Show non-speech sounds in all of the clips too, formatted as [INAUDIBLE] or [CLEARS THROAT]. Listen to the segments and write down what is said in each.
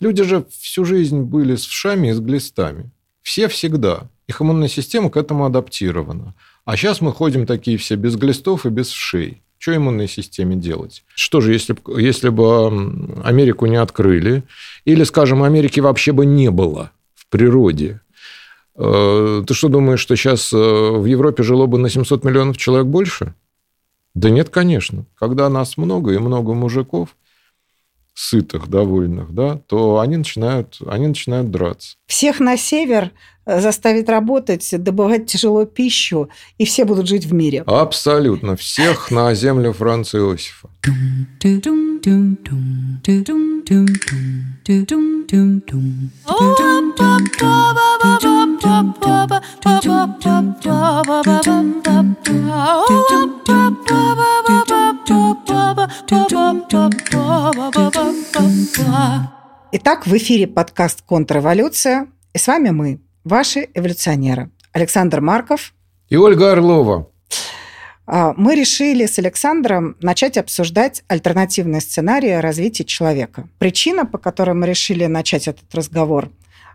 Люди же всю жизнь были с вшами и с глистами. Все всегда. Их иммунная система к этому адаптирована. А сейчас мы ходим такие все без глистов и без вшей. Что иммунной системе делать? Что же, если, если бы Америку не открыли, или, скажем, Америки вообще бы не было в природе, э, ты что думаешь, что сейчас э, в Европе жило бы на 700 миллионов человек больше? Да нет, конечно. Когда нас много и много мужиков, сытых, довольных, да, то они начинают, они начинают драться. Всех на север э, заставить работать, добывать тяжело пищу, и все будут жить в мире. Абсолютно. Всех на землю Франца Иосифа. Итак, в эфире подкаст «Контрреволюция». И с вами мы, ваши эволюционеры. Александр Марков. И Ольга Орлова. А, мы решили с Александром начать обсуждать альтернативные сценарии развития человека. Причина, по которой мы решили начать этот разговор,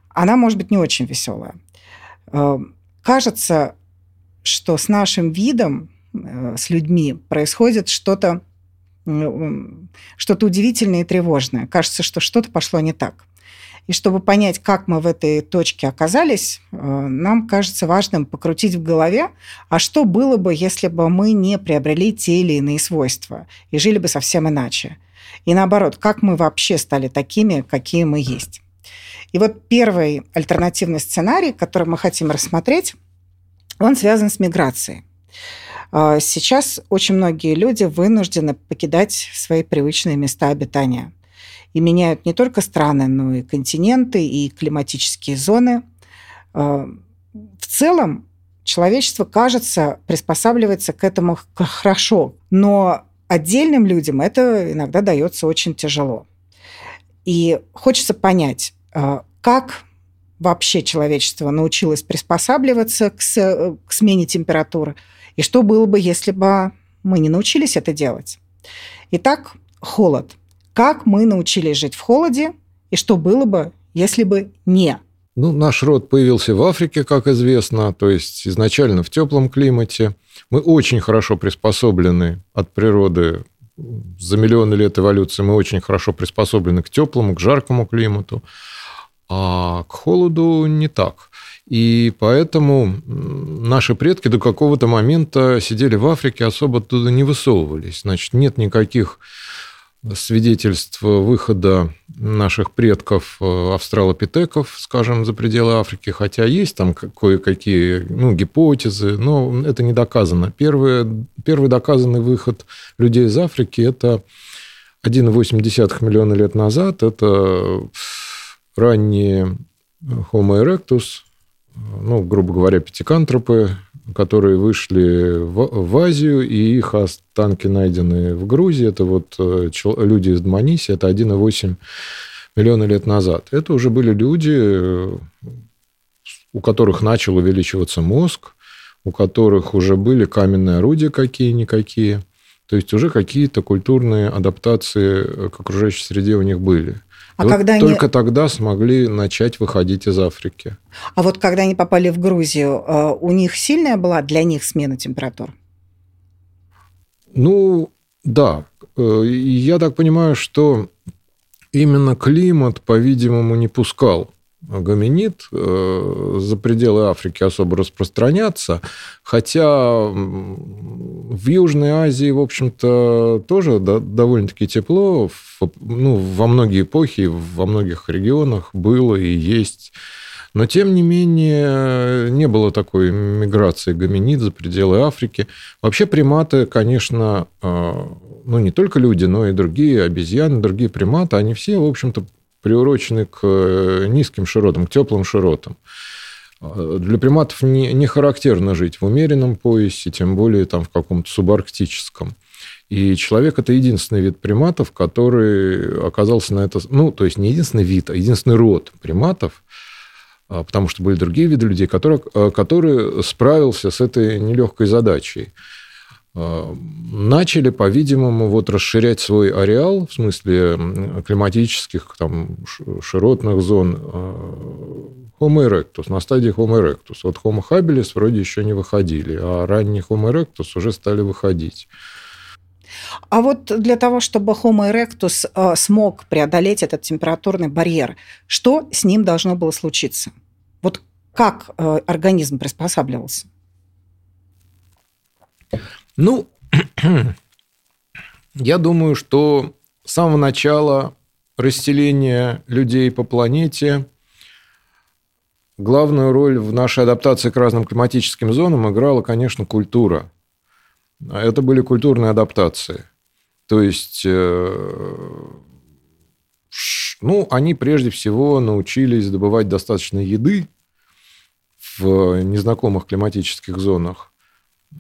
она может быть не очень веселая. А, кажется, что с нашим видом, э, с людьми происходит что-то что-то удивительное и тревожное. Кажется, что что-то пошло не так. И чтобы понять, как мы в этой точке оказались, э, нам кажется важным покрутить в голове, а что было бы, если бы мы не приобрели те или иные свойства и жили бы совсем иначе. И наоборот, как мы вообще стали такими, какие мы есть. И вот первый альтернативный сценарий, который мы хотим рассмотреть, он связан с миграцией. А, сейчас очень многие люди вынуждены покидать свои привычные места обитания. И меняют не только страны, но и континенты, и климатические зоны. А, в целом человечество, кажется, приспосабливается к этому хорошо, но отдельным людям это иногда дается очень тяжело. И хочется понять, а, как вообще человечество научилось приспосабливаться к, смене температуры – и что было бы, если бы мы не научились это делать? Итак, холод. Как мы научились жить в холоде, и что было бы, если бы не? Ну, наш род появился в Африке, как известно, то есть изначально в теплом климате. Мы очень хорошо приспособлены от природы за миллионы лет эволюции мы очень хорошо приспособлены к теплому, к жаркому климату, а к холоду не так. И поэтому наши предки до какого-то момента сидели в Африке, особо оттуда не высовывались. Значит, нет никаких свидетельств выхода наших предков э, австралопитеков, скажем, за пределы Африки, хотя есть там кое-какие ну, гипотезы, но это не доказано. Первый, первый доказанный выход людей из Африки – это 1,8 миллиона лет назад, это ранние Homo erectus, ну, грубо говоря, пятикантропы, которые вышли в, в Азию, и их останки найдены в Грузии. Это вот э, люди из Дманиси, это 1,8 миллиона лет назад. Это уже были люди, у которых начал увеличиваться мозг, у которых уже были каменные орудия какие-никакие. То есть уже какие-то культурные адаптации к окружающей среде у них были. А вот когда только они... тогда смогли начать выходить из Африки. А вот когда они попали в Грузию, э, у них сильная была для них смена температур? Ну, да. Э, я так понимаю, что именно климат, по-видимому, не пускал гоминид э, за пределы Африки особо распространяться, хотя в Южной Азии, в общем-то, тоже довольно-таки тепло, ну, во многие эпохи, во многих регионах было и есть. Но, тем не менее, не было такой миграции гоминид за пределы Африки. Вообще приматы, конечно, э, ну, не только люди, но и другие обезьяны, другие приматы, они все, в общем-то, приурочены к э, низким широтам, к теплым широтам. А, для приматов не, не характерно жить в умеренном поясе, тем более там в каком-то субарктическом. И человек – это единственный вид приматов, который оказался на это... Ну, то есть не единственный вид, а единственный род приматов, а, потому что были другие виды людей, которые, а, которые справился с этой нелегкой задачей. Начали, по-видимому, вот расширять свой ареал в смысле климатических там, широтных зон Homo erectus, на стадии Homo erectus. Вот Homo habilis вроде еще не выходили, а ранний Homo erectus уже стали выходить. А вот для того, чтобы Homo erectus э, смог преодолеть этот температурный барьер, что с ним должно было случиться? Вот как э, организм приспосабливался? Ну, [CLEARS THROAT] я думаю, что с самого начала расселения людей по планете главную роль в нашей адаптации к разным климатическим зонам играла, конечно, культура. Это были культурные адаптации. То есть, э, ну, они прежде всего научились добывать достаточно еды в незнакомых климатических зонах,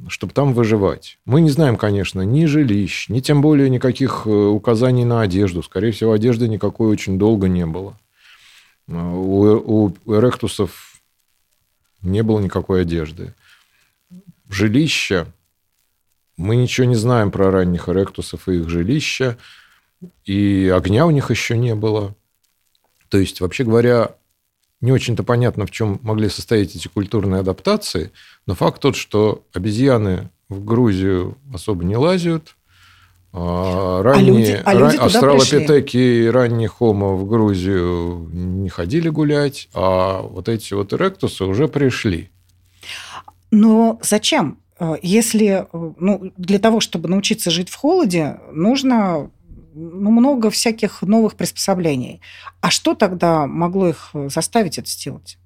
чтобы там выживать. Мы не знаем, конечно, ни жилищ, ни тем более никаких э, указаний на одежду. Скорее всего, одежды никакой очень долго не было. У, у эректусов не было никакой одежды. Жилища. Мы ничего не знаем про ранних эректусов и их жилища. И огня у них еще не было. То есть, вообще говоря, не очень-то понятно, в чем могли состоять эти культурные адаптации, но факт тот, что обезьяны в Грузию особо не лазят, а ранние, а люди, а люди австралопитеки и ранние хомо в Грузию не ходили гулять, а вот эти вот эректусы уже пришли. Но зачем? Э, если ну, для того, чтобы научиться жить в холоде, нужно ну, много всяких новых приспособлений. А что тогда могло их заставить это сделать?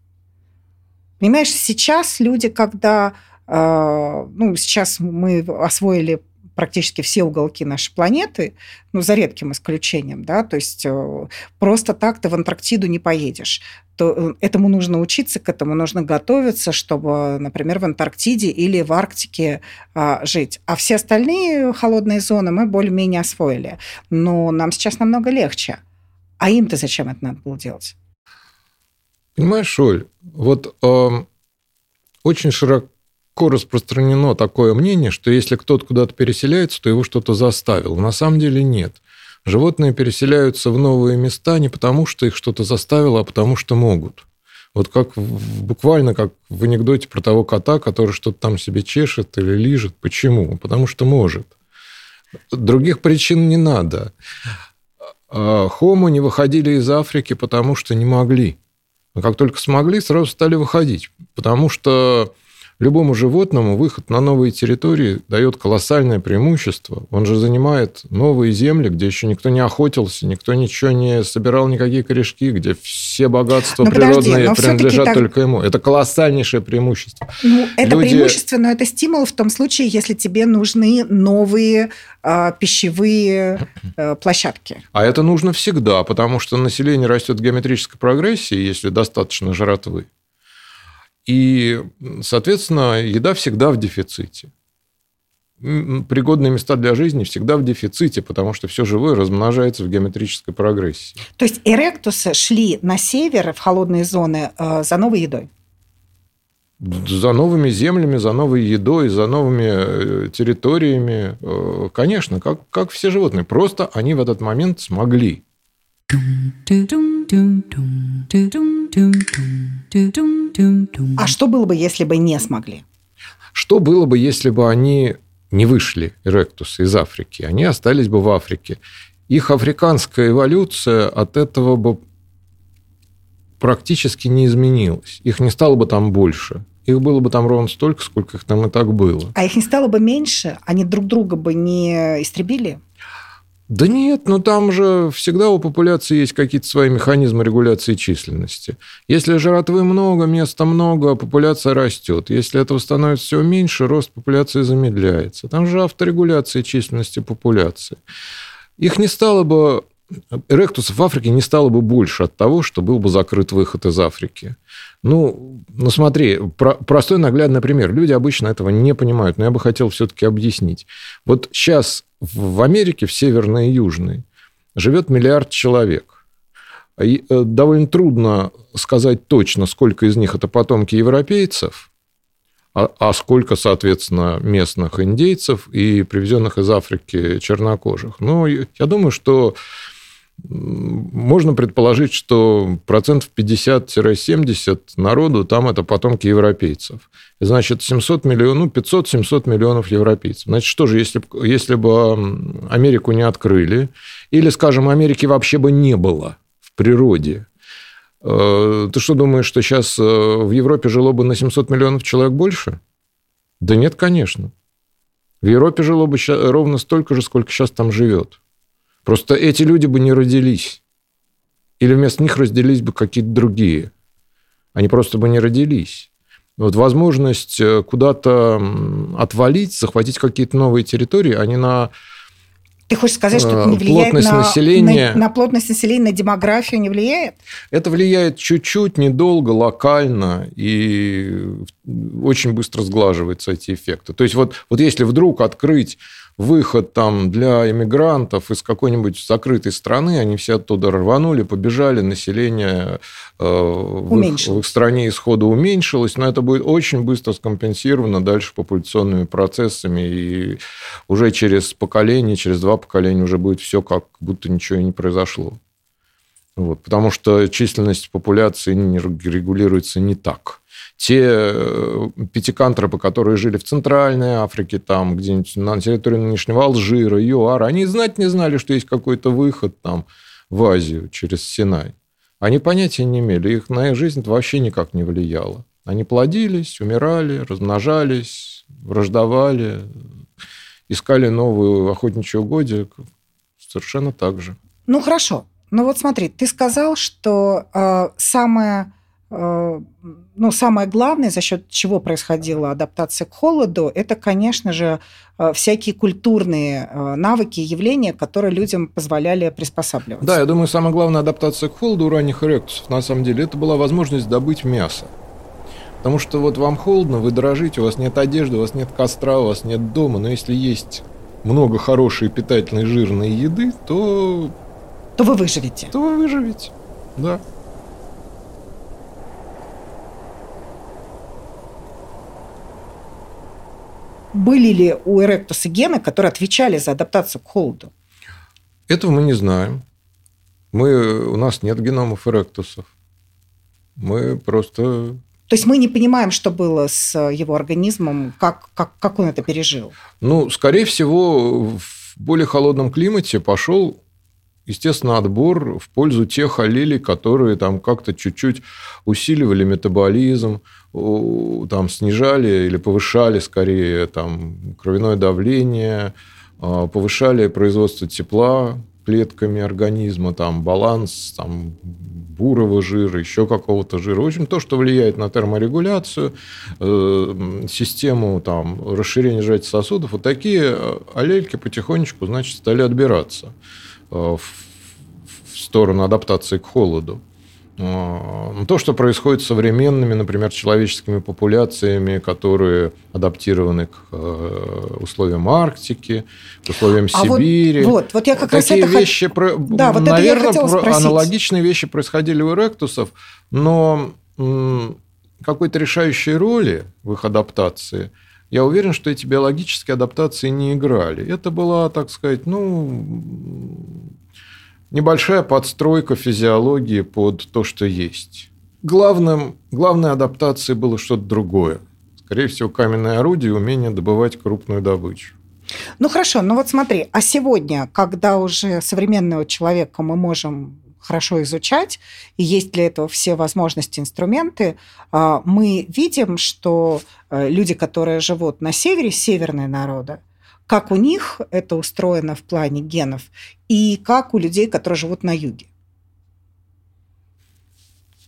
Понимаешь, сейчас люди, когда э, ну, сейчас мы освоили практически все уголки нашей планеты, ну, за редким исключением, да, то есть э, просто так ты в Антарктиду не поедешь. То э, этому нужно учиться, к этому нужно готовиться, чтобы, например, в Антарктиде или в Арктике а, жить. А все остальные холодные зоны мы более-менее освоили. Но нам сейчас намного легче. А им-то зачем это надо было делать? Понимаешь, Оль, вот э, очень широко распространено такое мнение, что если кто-то куда-то переселяется, то его что-то заставило. На самом деле нет. Животные переселяются в новые места не потому, что их что-то заставило, а потому что могут. Вот как буквально как в анекдоте про того кота, который что-то там себе чешет или лижет. Почему? Потому что может. Других причин не надо. А Хому не выходили из Африки, потому что не могли. Как только смогли, сразу стали выходить. Потому что Любому животному выход на новые территории дает колоссальное преимущество. Он же занимает новые земли, где еще никто не охотился, никто ничего не собирал, никакие корешки, где все богатства но природные подожди, принадлежат так... только ему. Это колоссальнейшее преимущество. Ну, это Люди... преимущество, но это стимул в том случае, если тебе нужны новые э, пищевые э, площадки. А это нужно всегда, потому что население растет в геометрической прогрессии, если достаточно жратвы. И, соответственно, еда всегда в дефиците. Пригодные места для жизни всегда в дефиците, потому что все живое размножается в геометрической прогрессии. То есть эректусы шли на север, в холодные зоны, э, за новой едой? За новыми землями, за новой едой, за новыми э, территориями. Э, конечно, как, как все животные. Просто они в этот момент смогли. А что было бы, если бы не смогли? Что было бы, если бы они не вышли, эректусы, из Африки? Они остались бы в Африке. Их африканская эволюция от этого бы практически не изменилась. Их не стало бы там больше. Их было бы там ровно столько, сколько их там и так было. А их не стало бы меньше? Они друг друга бы не истребили? Да нет, но там же всегда у популяции есть какие-то свои механизмы регуляции численности. Если жратвы много, места много, популяция растет. Если этого становится все меньше, рост популяции замедляется. Там же авторегуляция численности популяции. Их не стало бы Эректусов в Африке не стало бы больше от того, что был бы закрыт выход из Африки. Ну, ну смотри, про, простой наглядный пример. Люди обычно этого не понимают, но я бы хотел все-таки объяснить. Вот сейчас в Америке, в Северной и Южной, живет миллиард человек. И э, довольно трудно сказать точно, сколько из них это потомки европейцев, а, а сколько, соответственно, местных индейцев и привезенных из Африки чернокожих. Ну, я думаю, что можно предположить, что процентов 50-70 народу там это потомки европейцев. Значит, 700 миллионов, ну, 500-700 миллионов европейцев. Значит, что же, если, если бы Америку не открыли, или, скажем, Америки вообще бы не было в природе, э, ты что думаешь, что сейчас э, в Европе жило бы на 700 миллионов человек больше? Да нет, конечно. В Европе жило бы ровно столько же, сколько сейчас там живет. Просто эти люди бы не родились. Или вместо них родились бы какие-то другие. Они просто бы не родились. Вот возможность э, куда-то отвалить, захватить какие-то новые территории, они на ты хочешь сказать, что это не э, влияет плотность на, населения, на, на плотность населения, на демографию не влияет? Это влияет чуть-чуть, недолго, локально, и очень быстро сглаживаются эти эффекты. То есть вот, вот если вдруг открыть выход там для иммигрантов из какой-нибудь закрытой страны, они все оттуда рванули, побежали, население э, в их, в их стране исхода уменьшилось, но это будет очень быстро скомпенсировано дальше популяционными процессами, и уже через поколение, через два поколения уже будет все как будто ничего и не произошло. Вот, потому что численность популяции не регулируется не так те э, пятикантропы, которые жили в Центральной Африке, там где-нибудь на территории нынешнего Алжира, ЮАР, они знать не знали, что есть какой-то выход там в Азию через Синай. Они понятия не имели, их на их жизнь это вообще никак не влияло. Они плодились, умирали, размножались, враждовали, искали новые охотничьи угодья совершенно так же. Ну хорошо, ну вот смотри, ты сказал, что э, самое ну, самое главное, за счет чего происходила адаптация к холоду, это, конечно же, э, всякие культурные э, навыки и явления, которые людям позволяли приспосабливаться. Да, я думаю, самая главная адаптация к холоду у ранних эректусов, на самом деле, это была возможность добыть мясо. Потому что вот вам холодно, вы дрожите, у вас нет одежды, у вас нет костра, у вас нет дома, но если есть много хорошей питательной жирной еды, то... То вы выживете. То вы выживете, да. Были ли у эректуса гены, которые отвечали за адаптацию к холоду? Этого мы не знаем. Мы, у нас нет геномов эректусов. Мы просто... То есть мы не понимаем, что было с его организмом, как, как, как он это пережил? Ну, скорее всего, в более холодном климате пошел естественно, отбор в пользу тех аллелей, которые там как-то чуть-чуть усиливали метаболизм, там снижали или повышали скорее там кровяное давление, а, повышали производство тепла клетками организма, там баланс там, бурого жира, еще какого-то жира. В общем, то, что влияет на терморегуляцию, э, систему там, расширения сжатия сосудов, вот такие э, аллельки потихонечку значит, стали отбираться. Э, в сторону адаптации к холоду. Э, то, что происходит с современными, например, человеческими популяциями, которые адаптированы к э, условиям Арктики, к условиям а Сибири. Вот, вот, вот я как Такие раз это вещи, про... да, вот наверное, это про... аналогичные вещи происходили у эректусов, но какой-то решающей роли в их адаптации – я уверен, что эти биологические адаптации не играли. Это была, так сказать, ну, небольшая подстройка физиологии под то, что есть. Главным, главной адаптацией было что-то другое. Скорее всего, каменное орудие и умение добывать крупную добычу. Ну хорошо, ну вот смотри, а сегодня, когда уже современного человека мы можем хорошо изучать, и есть для этого все возможности, инструменты, а, мы видим, что э, люди, которые живут на севере, северные народы, как у них это устроено в плане генов, и как у людей, которые живут на юге.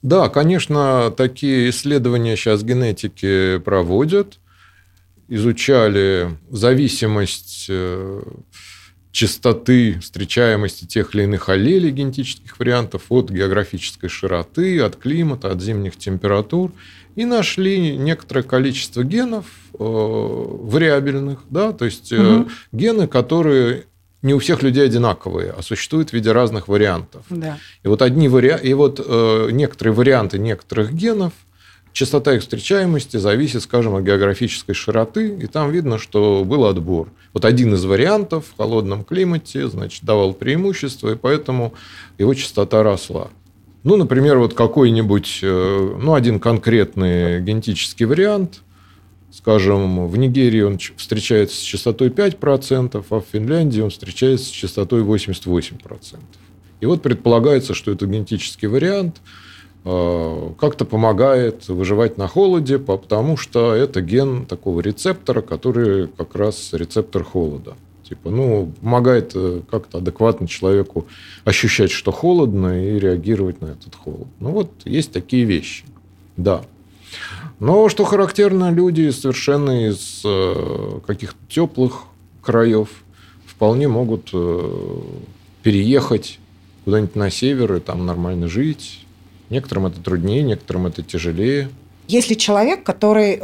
Да, конечно, такие исследования сейчас генетики проводят, изучали зависимость э, частоты встречаемости тех или иных аллелей генетических вариантов от географической широты, от климата, от зимних температур, и нашли некоторое количество генов э, вариабельных, да, то есть угу. гены, которые не у всех людей одинаковые, а существуют в виде разных вариантов. Да. И вот одни вари... и вот э, некоторые варианты некоторых генов частота их встречаемости зависит, скажем, от географической широты, и там видно, что был отбор. Вот один из вариантов в холодном климате, значит, давал преимущество, и поэтому его частота росла. Ну, например, вот какой-нибудь, э, ну, один конкретный генетический вариант, скажем, в Нигерии он встречается с частотой 5%, а в Финляндии он встречается с частотой 88%. И вот предполагается, что это генетический вариант как-то помогает выживать на холоде, потому что это ген такого рецептора, который как раз рецептор холода. Типа, ну, помогает э, как-то адекватно человеку ощущать, что холодно, и реагировать на этот холод. Ну, вот есть такие вещи. Да. Но что характерно, люди совершенно из э, каких-то теплых краев вполне могут э, переехать куда-нибудь на север и там нормально жить. Некоторым это труднее, некоторым это тяжелее. Если человек, который,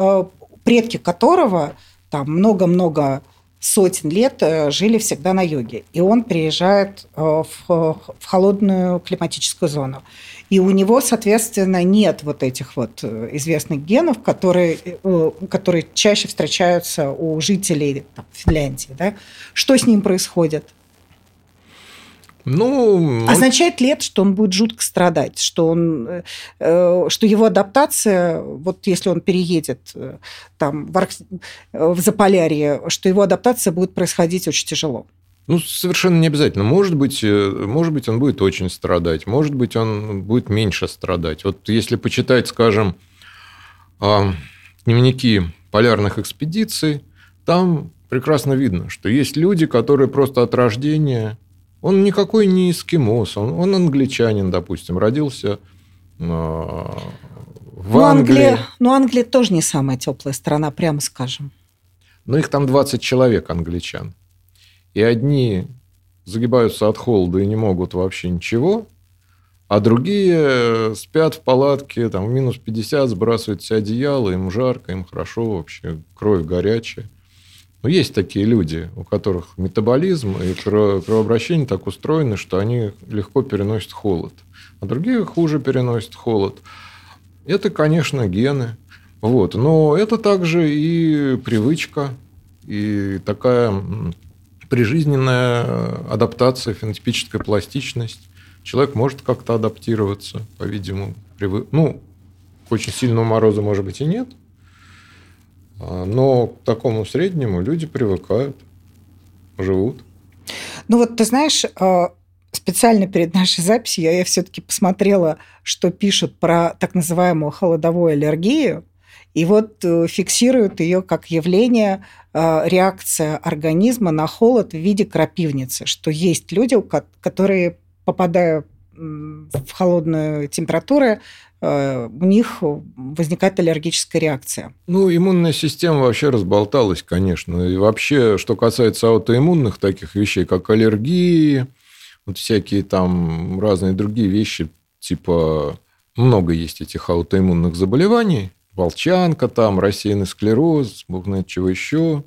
предки которого там много-много сотен лет э, жили всегда на юге. И он приезжает э, в, в холодную климатическую зону. И у него, соответственно, нет вот этих вот э, известных генов, которые, которые чаще встречаются у жителей там, Финляндии. Да? Что с ним происходит? Ну, Означает ли это, что он будет жутко страдать, что, он, э, что его адаптация, вот если он переедет э, там, в, Арк... в Заполярье, что его адаптация будет происходить очень тяжело? Ну, совершенно не обязательно. Может быть, э, может быть, он будет очень страдать, может быть, он будет меньше страдать. Вот если почитать, скажем, а, дневники полярных экспедиций, там прекрасно видно, что есть люди, которые просто от рождения он никакой не эскимос, он, он англичанин, допустим, родился э, в но Англии. Англия, но Англия тоже не самая теплая страна, прямо скажем. Но их там 20 человек, англичан. И одни загибаются от холода и не могут вообще ничего, а другие спят в палатке, там, в минус 50, сбрасывают все одеяло, им жарко, им хорошо вообще, кровь горячая. Но есть такие люди, у которых метаболизм и кровообращение так устроены, что они легко переносят холод. А другие хуже переносят холод. Это, конечно, гены. Вот. Но это также и привычка, и такая прижизненная адаптация, фенотипическая пластичность. Человек может как-то адаптироваться, по-видимому. Привы... Ну, к очень сильному морозу, может быть, и нет – но к такому среднему люди привыкают, живут. Ну вот ты знаешь, а, специально перед нашей записью я, я все-таки посмотрела, что пишут про так называемую холодовую аллергию, и вот э, фиксируют ее как явление, а, реакция организма на холод в виде крапивницы, что есть люди, которые, попадая в холодную температуру, у них возникает аллергическая реакция. Ну, иммунная система вообще разболталась, конечно. И вообще, что касается аутоиммунных таких вещей, как аллергии, вот всякие там разные другие вещи, типа много есть этих аутоиммунных заболеваний, волчанка там, рассеянный склероз, бог знает чего еще.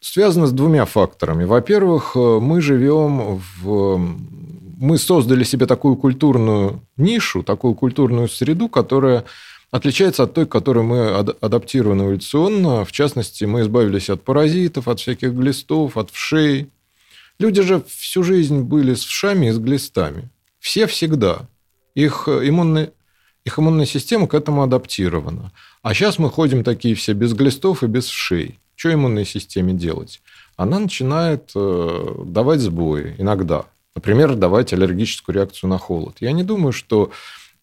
Связано с двумя факторами. Во-первых, мы живем в мы создали себе такую культурную нишу, такую культурную среду, которая отличается от той, к которой мы адаптированы эволюционно. В частности, мы избавились от паразитов, от всяких глистов, от вшей. Люди же всю жизнь были с вшами и с глистами. Все всегда. Их иммунная, их иммунная система к этому адаптирована. А сейчас мы ходим такие все без глистов и без вшей. Что иммунной системе делать? Она начинает э, давать сбои иногда. Например, давать аллергическую реакцию на холод. Я не думаю, что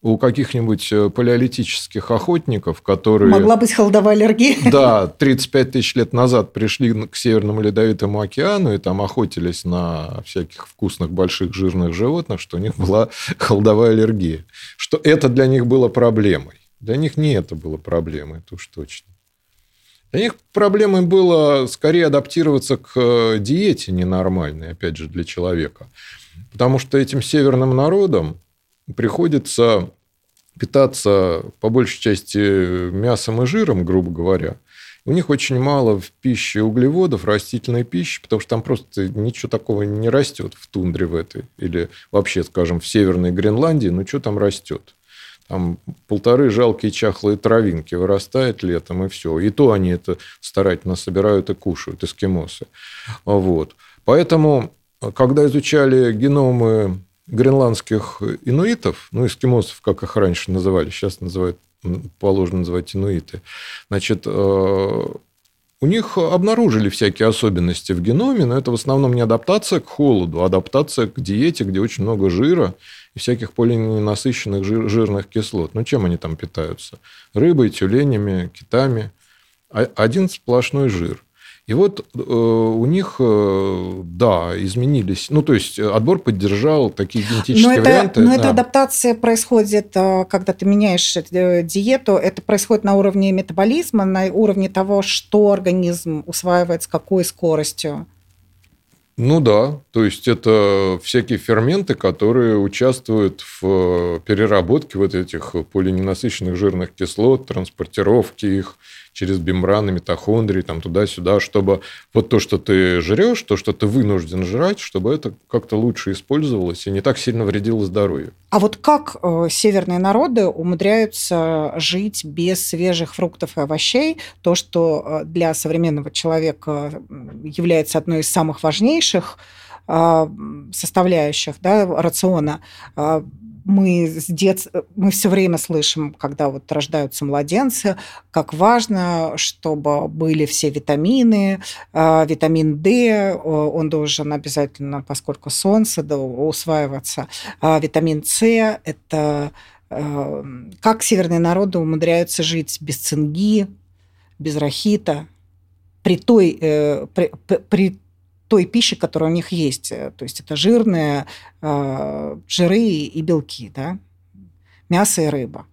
у каких-нибудь э, палеолитических охотников, которые... Могла быть холодовая аллергия. [LAUGHS] Да, 35 тысяч лет назад пришли к Северному Ледовитому океану и там охотились на всяких вкусных больших жирных животных, что у них была [LAUGHS] холодовая аллергия. Что это для них было проблемой. Для них не это было проблемой, это уж точно. Для них проблемой было скорее адаптироваться к э, диете ненормальной, опять же, для человека. Потому что этим северным народам приходится питаться по большей части мясом и жиром, грубо говоря. У них очень мало в пище углеводов, растительной пищи, потому что там просто ничего такого не растет в тундре в этой. Или вообще, скажем, в Северной Гренландии, ну что там растет? Там полторы жалкие чахлые травинки вырастает летом, и все. И то они это старательно собирают и кушают, эскимосы. Вот. Поэтому, когда изучали геномы гренландских инуитов, ну, эскимосов, как их раньше называли, сейчас называют, положено называть инуиты, значит, э, у них обнаружили всякие особенности в геноме, но это в основном не адаптация к холоду, а адаптация к диете, где очень много жира и всяких полиненасыщенных жир, жирных кислот. Ну, чем они там питаются? Рыбой, тюленями, китами. Один сплошной жир. И вот э, у них, э, да, изменились. Ну, то есть отбор поддержал такие генетические но это, варианты. Но да. эта адаптация происходит, э, когда ты меняешь э, диету, это происходит на уровне метаболизма, на уровне того, что организм усваивает с какой скоростью. Ну да, то есть это всякие ферменты, которые участвуют в переработке вот этих полиненасыщенных жирных кислот, транспортировке их, через мембраны митохондрии, там туда-сюда, чтобы вот то, что ты жрешь, то, что ты вынужден жрать, чтобы это как-то лучше использовалось и не так сильно вредило здоровью. А вот как э, северные народы умудряются жить без свежих фруктов и овощей, то, что э, для современного человека является одной из самых важнейших э, составляющих да, рациона, мы с дет... мы все время слышим, когда вот рождаются младенцы, как важно, чтобы были все витамины, а, витамин D, он должен обязательно, поскольку солнце, да, усваиваться. А витамин С – это э, как северные народы умудряются жить без цинги, без рахита, при той, э, при, при той пищи, которая у них есть. Э, то есть это жирные, э, жиры и белки, да? мясо и рыба.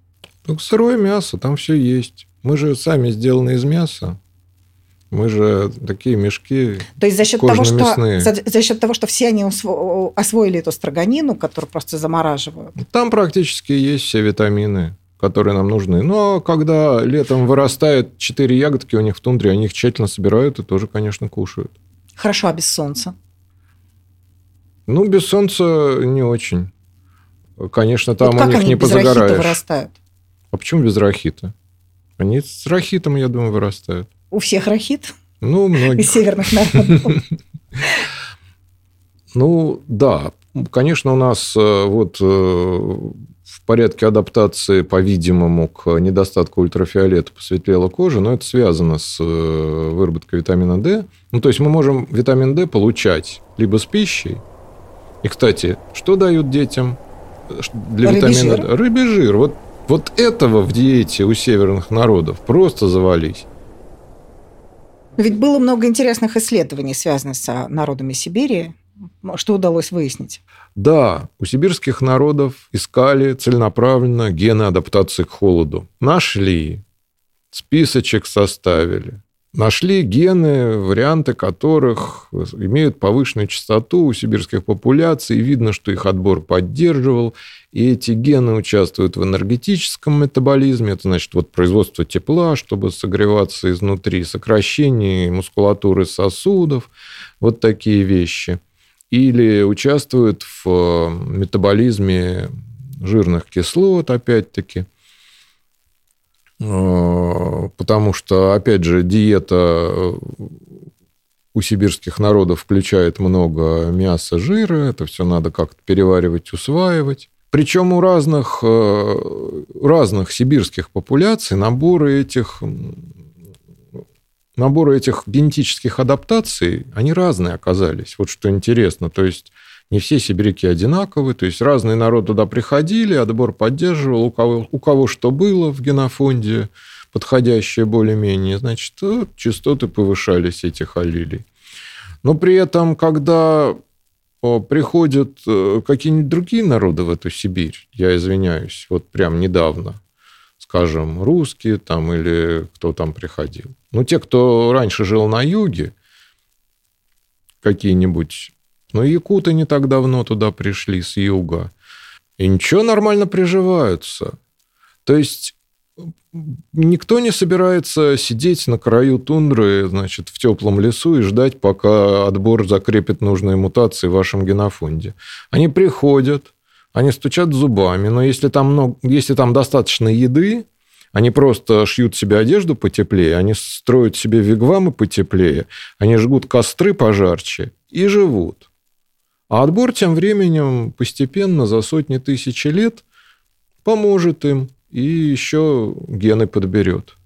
Ну, сырое мясо, там все есть. Мы же сами сделаны из мяса. Мы же такие мешки. То есть за счет того, что за, за счет того, что все они освоили эту строганину, которую просто замораживают. Там практически есть все витамины, которые нам нужны. Но когда летом вырастает четыре ягодки у них в тундре, они их тщательно собирают и тоже, конечно, кушают. Хорошо, а без солнца? Ну, без солнца не очень. Конечно, там вот у них они не без позагораешь. рахита вырастают? А почему без рахита? Они с рахитом, я думаю, вырастают. У всех рахит? Ну, многих. Из северных народов. [LAUGHS] Ну, да. Конечно, у нас э, вот э, порядке адаптации, по-видимому, к недостатку ультрафиолета посветлела кожа, но это связано с э, выработкой витамина D. Ну, то есть мы можем витамин D получать либо с пищей. И, кстати, что дают детям для Рыбий витамина жир? D? Рыбий жир. Вот, вот этого в диете у северных народов просто завались. Но ведь было много интересных исследований, связанных с народами Сибири. Что удалось выяснить? Да, у сибирских народов искали целенаправленно гены адаптации к холоду. Нашли, списочек составили. Нашли гены, варианты которых имеют повышенную частоту у сибирских популяций. Видно, что их отбор поддерживал. И эти гены участвуют в энергетическом метаболизме. Это значит вот производство тепла, чтобы согреваться изнутри, сокращение мускулатуры сосудов. Вот такие вещи или участвуют в э, метаболизме жирных кислот, опять-таки, э, потому что, опять же, диета э, у сибирских народов включает много мяса, жира, это все надо как-то переваривать, усваивать. Причем у разных, разных сибирских популяций наборы этих наборы этих генетических адаптаций, они разные оказались. Вот что интересно. То есть не все сибиряки одинаковые, то есть разные народы туда приходили, отбор поддерживал, у кого, у кого что было в генофонде, подходящее более-менее, значит, частоты повышались этих аллелей. Но при этом, когда приходят э, какие-нибудь другие народы в эту Сибирь, я извиняюсь, вот прям недавно, скажем, русские там или кто там приходил. Ну, те, кто раньше жил на юге, какие-нибудь, ну, якуты не так давно туда пришли с юга, и ничего, нормально приживаются. То есть никто не собирается сидеть на краю тундры, значит, в теплом лесу и ждать, пока отбор закрепит нужные мутации в вашем генофонде. Они приходят, они стучат зубами, но если там, много, если там достаточно еды, они просто шьют себе одежду потеплее, они строят себе вигвамы потеплее, они жгут костры пожарче и живут. А отбор тем временем постепенно за сотни тысяч лет поможет им и еще гены подберет.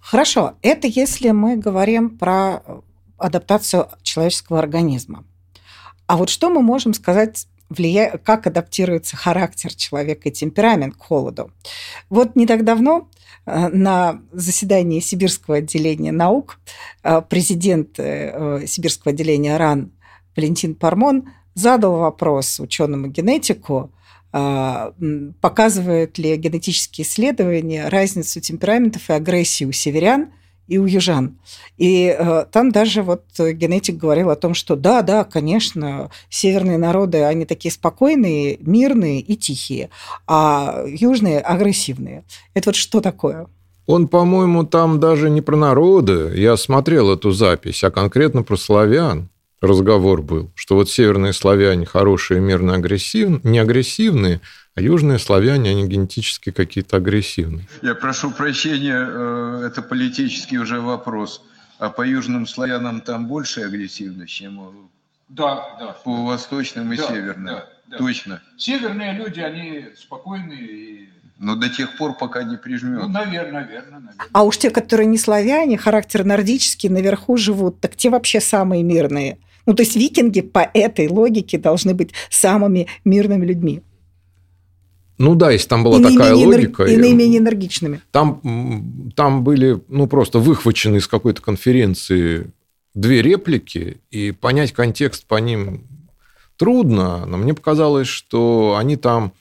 Хорошо, это если мы говорим про адаптацию человеческого организма. А вот что мы можем сказать влия... как адаптируется характер человека и темперамент к холоду. Вот не так давно э, на заседании Сибирского отделения наук э, президент э, Сибирского отделения РАН Валентин Пармон задал вопрос ученому-генетику, показывают ли генетические исследования разницу темпераментов и агрессии у северян и у южан. И э, там даже вот генетик говорил о том, что да, да, конечно, северные народы, они такие спокойные, мирные и тихие, а южные агрессивные. Это вот что такое? Он, по-моему, там даже не про народы. Я смотрел эту запись, а конкретно про славян разговор был, что вот северные славяне хорошие, мирно агрессивные, не агрессивные, а южные славяне, они генетически какие-то агрессивные. Я прошу прощения, э, это политический уже вопрос. А по южным славянам там больше агрессивность, чем да, да. по восточным и да, северным? Да, да. Точно. Северные люди, они спокойные и но до тех пор, пока не прижмет. Ну, наверное, наверное, наверное. А уж те, которые не славяне, характер нордический, наверху живут, так те вообще самые мирные. Ну, то есть викинги по этой логике должны быть самыми мирными людьми. Ну да, если там была и такая логика. И наименее энергичными. Там, там были, ну, просто выхвачены из какой-то конференции две реплики, и понять контекст по ним трудно, но мне показалось, что они там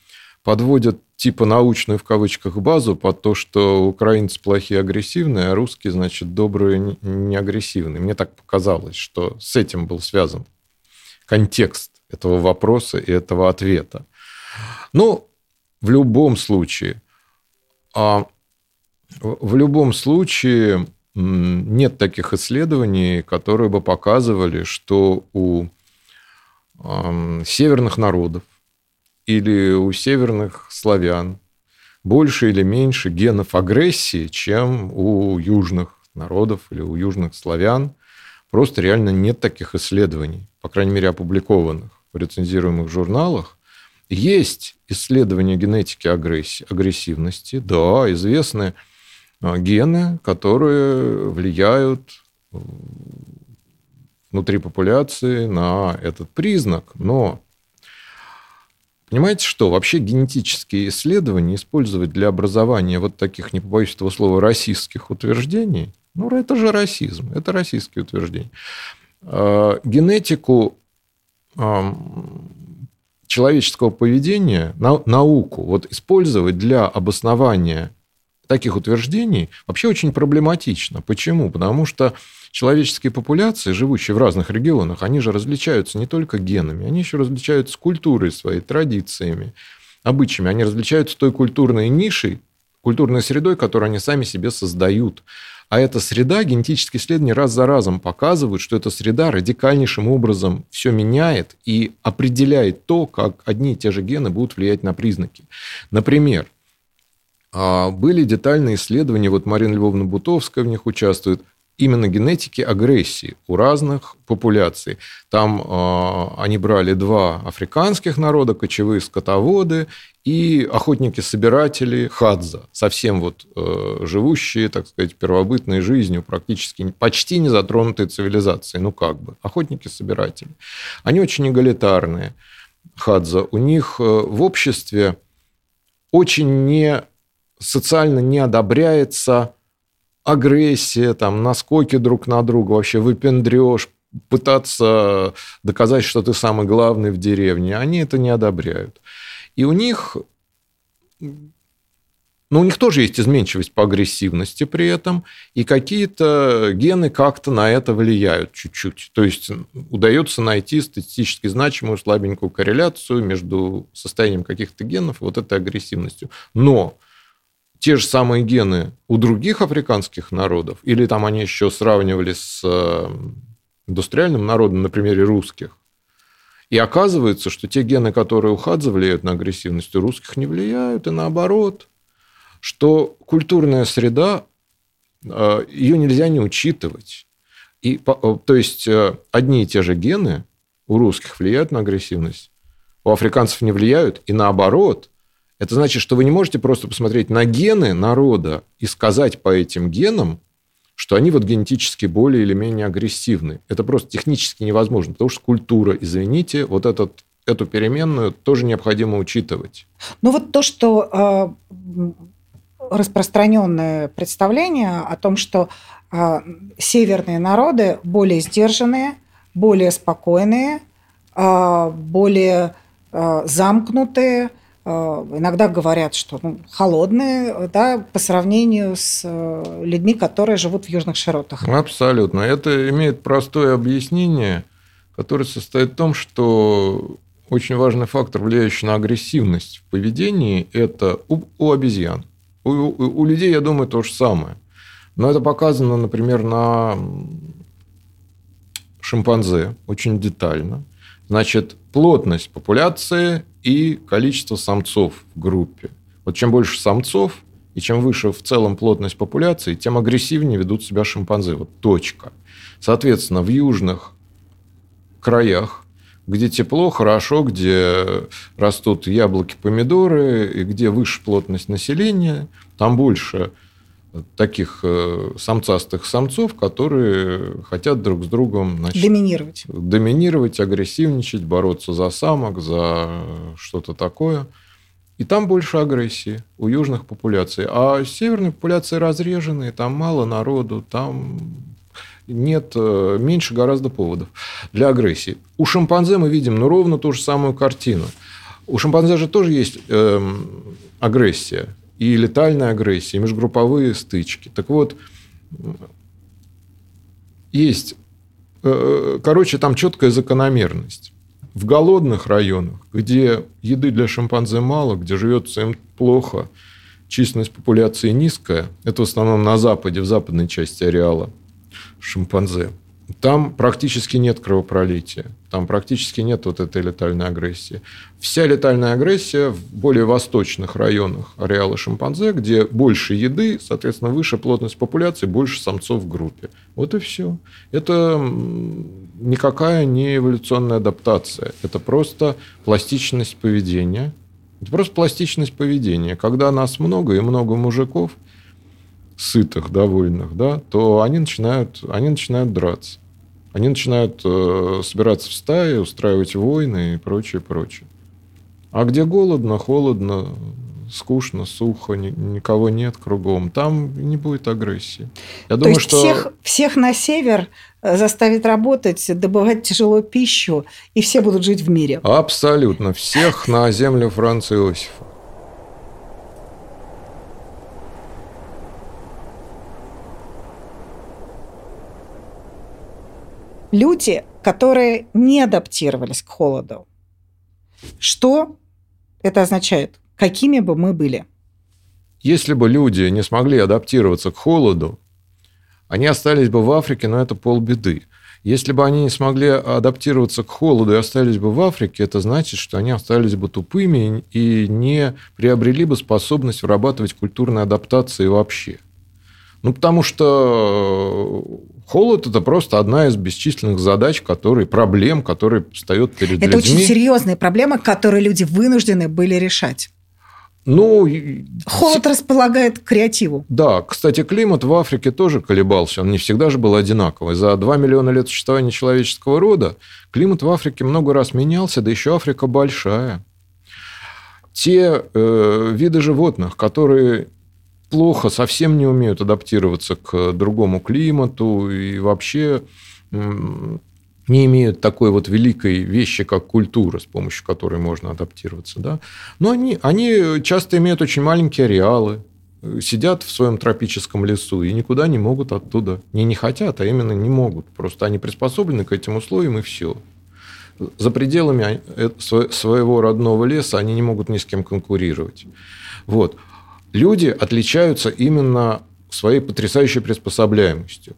подводят типа научную в кавычках базу под то, что украинцы плохие агрессивные, а русские, значит, добрые не агрессивные. Мне так показалось, что с этим был связан контекст этого вопроса и этого ответа. Ну, в любом случае, а в любом случае нет таких исследований, которые бы показывали, что у северных народов или у северных славян больше или меньше генов агрессии, чем у южных народов или у южных славян. Просто реально нет таких исследований, по крайней мере, опубликованных в рецензируемых журналах. Есть исследования генетики агрессии, агрессивности, да, известны а, гены, которые влияют внутри популяции на этот признак, но Понимаете что? Вообще генетические исследования использовать для образования вот таких, не побоюсь этого слова, российских утверждений, ну, это же расизм, это российские утверждения. А, генетику человеческого поведения, науку, вот использовать для обоснования таких утверждений вообще очень проблематично. Почему? Потому что человеческие популяции, живущие в разных регионах, они же различаются не только генами, они еще различаются культурой своей, традициями, обычаями. Они различаются той культурной нишей, культурной средой, которую они сами себе создают. А эта среда, генетические исследования раз за разом показывают, что эта среда радикальнейшим образом все меняет и определяет то, как одни и те же гены будут влиять на признаки. Например, а, были детальные исследования, вот Марина Львовна Бутовская в них участвует, именно генетики агрессии у разных популяций. Там э, они брали два африканских народа, кочевые скотоводы и охотники-собиратели Хадза, совсем вот э, живущие, так сказать, первобытной жизнью, практически почти не затронутые цивилизацией, ну как бы, охотники-собиратели. Они очень эгалитарные, Хадза. У них э, в обществе очень не социально не одобряется агрессия, там, наскоки друг на друга, вообще выпендрешь, пытаться доказать, что ты самый главный в деревне, они это не одобряют. И у них, ну, у них тоже есть изменчивость по агрессивности при этом, и какие-то гены как-то на это влияют чуть-чуть. То есть удается найти статистически значимую слабенькую корреляцию между состоянием каких-то генов и вот этой агрессивностью. Но те же самые гены у других африканских народов, или там они еще сравнивали с э, индустриальным народом на примере русских, И оказывается, что те гены, которые у Хадзе влияют на агрессивность, у русских не влияют, и наоборот. Что культурная среда, э, ее нельзя не учитывать. И, э, то есть, э, одни и те же гены у русских влияют на агрессивность, у африканцев не влияют, и наоборот. Это значит, что вы не можете просто посмотреть на гены народа и сказать по этим генам, что они вот генетически более или менее агрессивны. Это просто технически невозможно, потому что культура, извините, вот этот, эту переменную тоже необходимо учитывать. Ну вот то, что э, распространенное представление о том, что э, северные народы более сдержанные, более спокойные, э, более э, замкнутые, иногда говорят, что ну, холодные, да, по сравнению с э, людьми, которые живут в южных широтах. Абсолютно. Это имеет простое объяснение, которое состоит в том, что очень важный фактор, влияющий на агрессивность в поведении, это у, у обезьян. У, у, у людей, я думаю, то же самое. Но это показано, например, на шимпанзе очень детально. Значит, плотность популяции и количество самцов в группе. Вот чем больше самцов, и чем выше в целом плотность популяции, тем агрессивнее ведут себя шимпанзе. Вот точка. Соответственно, в южных краях, где тепло, хорошо, где растут яблоки, помидоры, и где выше плотность населения, там больше таких э, самцастых самцов, которые хотят друг с другом значит, доминировать. доминировать, агрессивничать, бороться за самок, за что-то такое. И там больше агрессии у южных популяций. А северные популяции разреженные, там мало народу, там нет, э, меньше гораздо поводов для агрессии. У шимпанзе мы видим ну, ровно ту же самую картину. У шимпанзе же тоже есть э, агрессия и летальная агрессия, и межгрупповые стычки. Так вот, есть, э, короче, там четкая закономерность. В голодных районах, где еды для шимпанзе мало, где живется им плохо, численность популяции низкая, это в основном на западе, в западной части ареала шимпанзе, там практически нет кровопролития. Там практически нет вот этой летальной агрессии. Вся летальная агрессия в более восточных районах ареала шимпанзе, где больше еды, соответственно, выше плотность популяции, больше самцов в группе. Вот и все. Это никакая не эволюционная адаптация. Это просто пластичность поведения. Это просто пластичность поведения. Когда нас много и много мужиков, сытых, довольных, да, то они начинают, они начинают драться. Они начинают э, собираться в стаи, устраивать войны и прочее, прочее. А где голодно, холодно, скучно, сухо, ни, никого нет кругом, там не будет агрессии. Я То думаю, есть что... всех, всех на север э, заставить работать, добывать тяжело пищу, и все будут жить в мире. Абсолютно. Всех на землю Франца Иосифа. Люди, которые не адаптировались к холоду. Что это означает? Какими бы мы были? Если бы люди не смогли адаптироваться к холоду, они остались бы в Африке, но это полбеды. Если бы они не смогли адаптироваться к холоду и остались бы в Африке, это значит, что они остались бы тупыми и не приобрели бы способность вырабатывать культурные адаптации вообще. Ну, потому что холод – это просто одна из бесчисленных задач, которые, проблем, которые встает перед это людьми. Это очень серьезные проблемы, которые люди вынуждены были решать. Ну, Холод располагает к креативу. Да, кстати, климат в Африке тоже колебался. Он не всегда же был одинаковый. За 2 миллиона лет существования человеческого рода климат в Африке много раз менялся, да еще Африка большая. Те э, виды животных, которые плохо, совсем не умеют адаптироваться к другому климату и вообще не имеют такой вот великой вещи, как культура, с помощью которой можно адаптироваться. Да? Но они, они часто имеют очень маленькие ареалы, сидят в своем тропическом лесу и никуда не могут оттуда. Не не хотят, а именно не могут. Просто они приспособлены к этим условиям, и все. За пределами э, своего родного леса они не могут ни с кем конкурировать. Вот люди отличаются именно своей потрясающей приспособляемостью.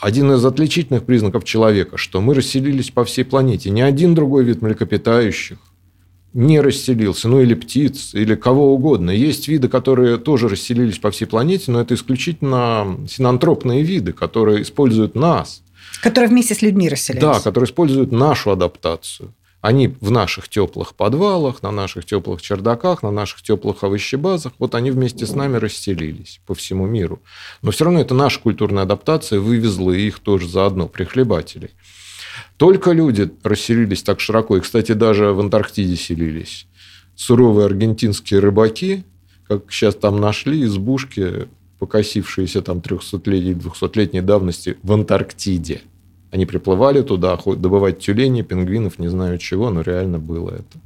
один из отличительных признаков человека, что мы расселились по всей планете. Ни один другой вид млекопитающих не расселился, ну или птиц, или кого угодно. Есть виды, которые тоже расселились по всей планете, но это исключительно синантропные виды, которые используют нас. Которые вместе с людьми расселились. Да, которые используют нашу адаптацию. Они в наших теплых подвалах, на наших теплых чердаках, на наших теплых овощебазах, вот они вместе с нами расселились по всему миру. Но все равно это наша культурная адаптация вывезла их тоже заодно, прихлебателей. Только люди расселились так широко, и, кстати, даже в Антарктиде селились. Суровые аргентинские рыбаки, как сейчас там нашли избушки, покосившиеся там 300-летней, 200-летней давности в Антарктиде – они приплывали туда добывать тюленей, пингвинов, не знаю чего, но реально было это.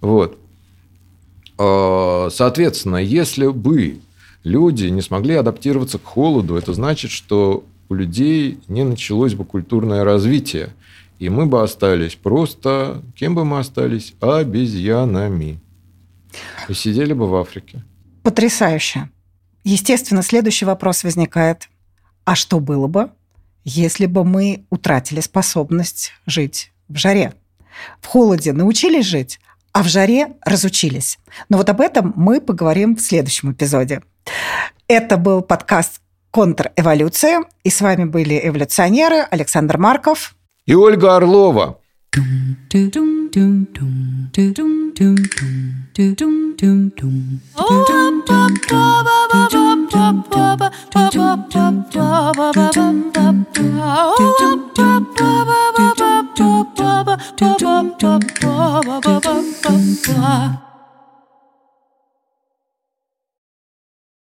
Вот. А, соответственно, если бы люди не смогли адаптироваться к холоду, это значит, что у людей не началось бы культурное развитие. И мы бы остались просто... Кем бы мы остались? Обезьянами. И сидели бы в Африке. Потрясающе. Естественно, следующий вопрос возникает. А что было бы, если бы мы утратили способность жить в жаре. В холоде научились жить, а в жаре разучились. Но вот об этом мы поговорим в следующем эпизоде. Это был подкаст «Контрэволюция», и с вами были эволюционеры Александр Марков и Ольга Орлова. Oh,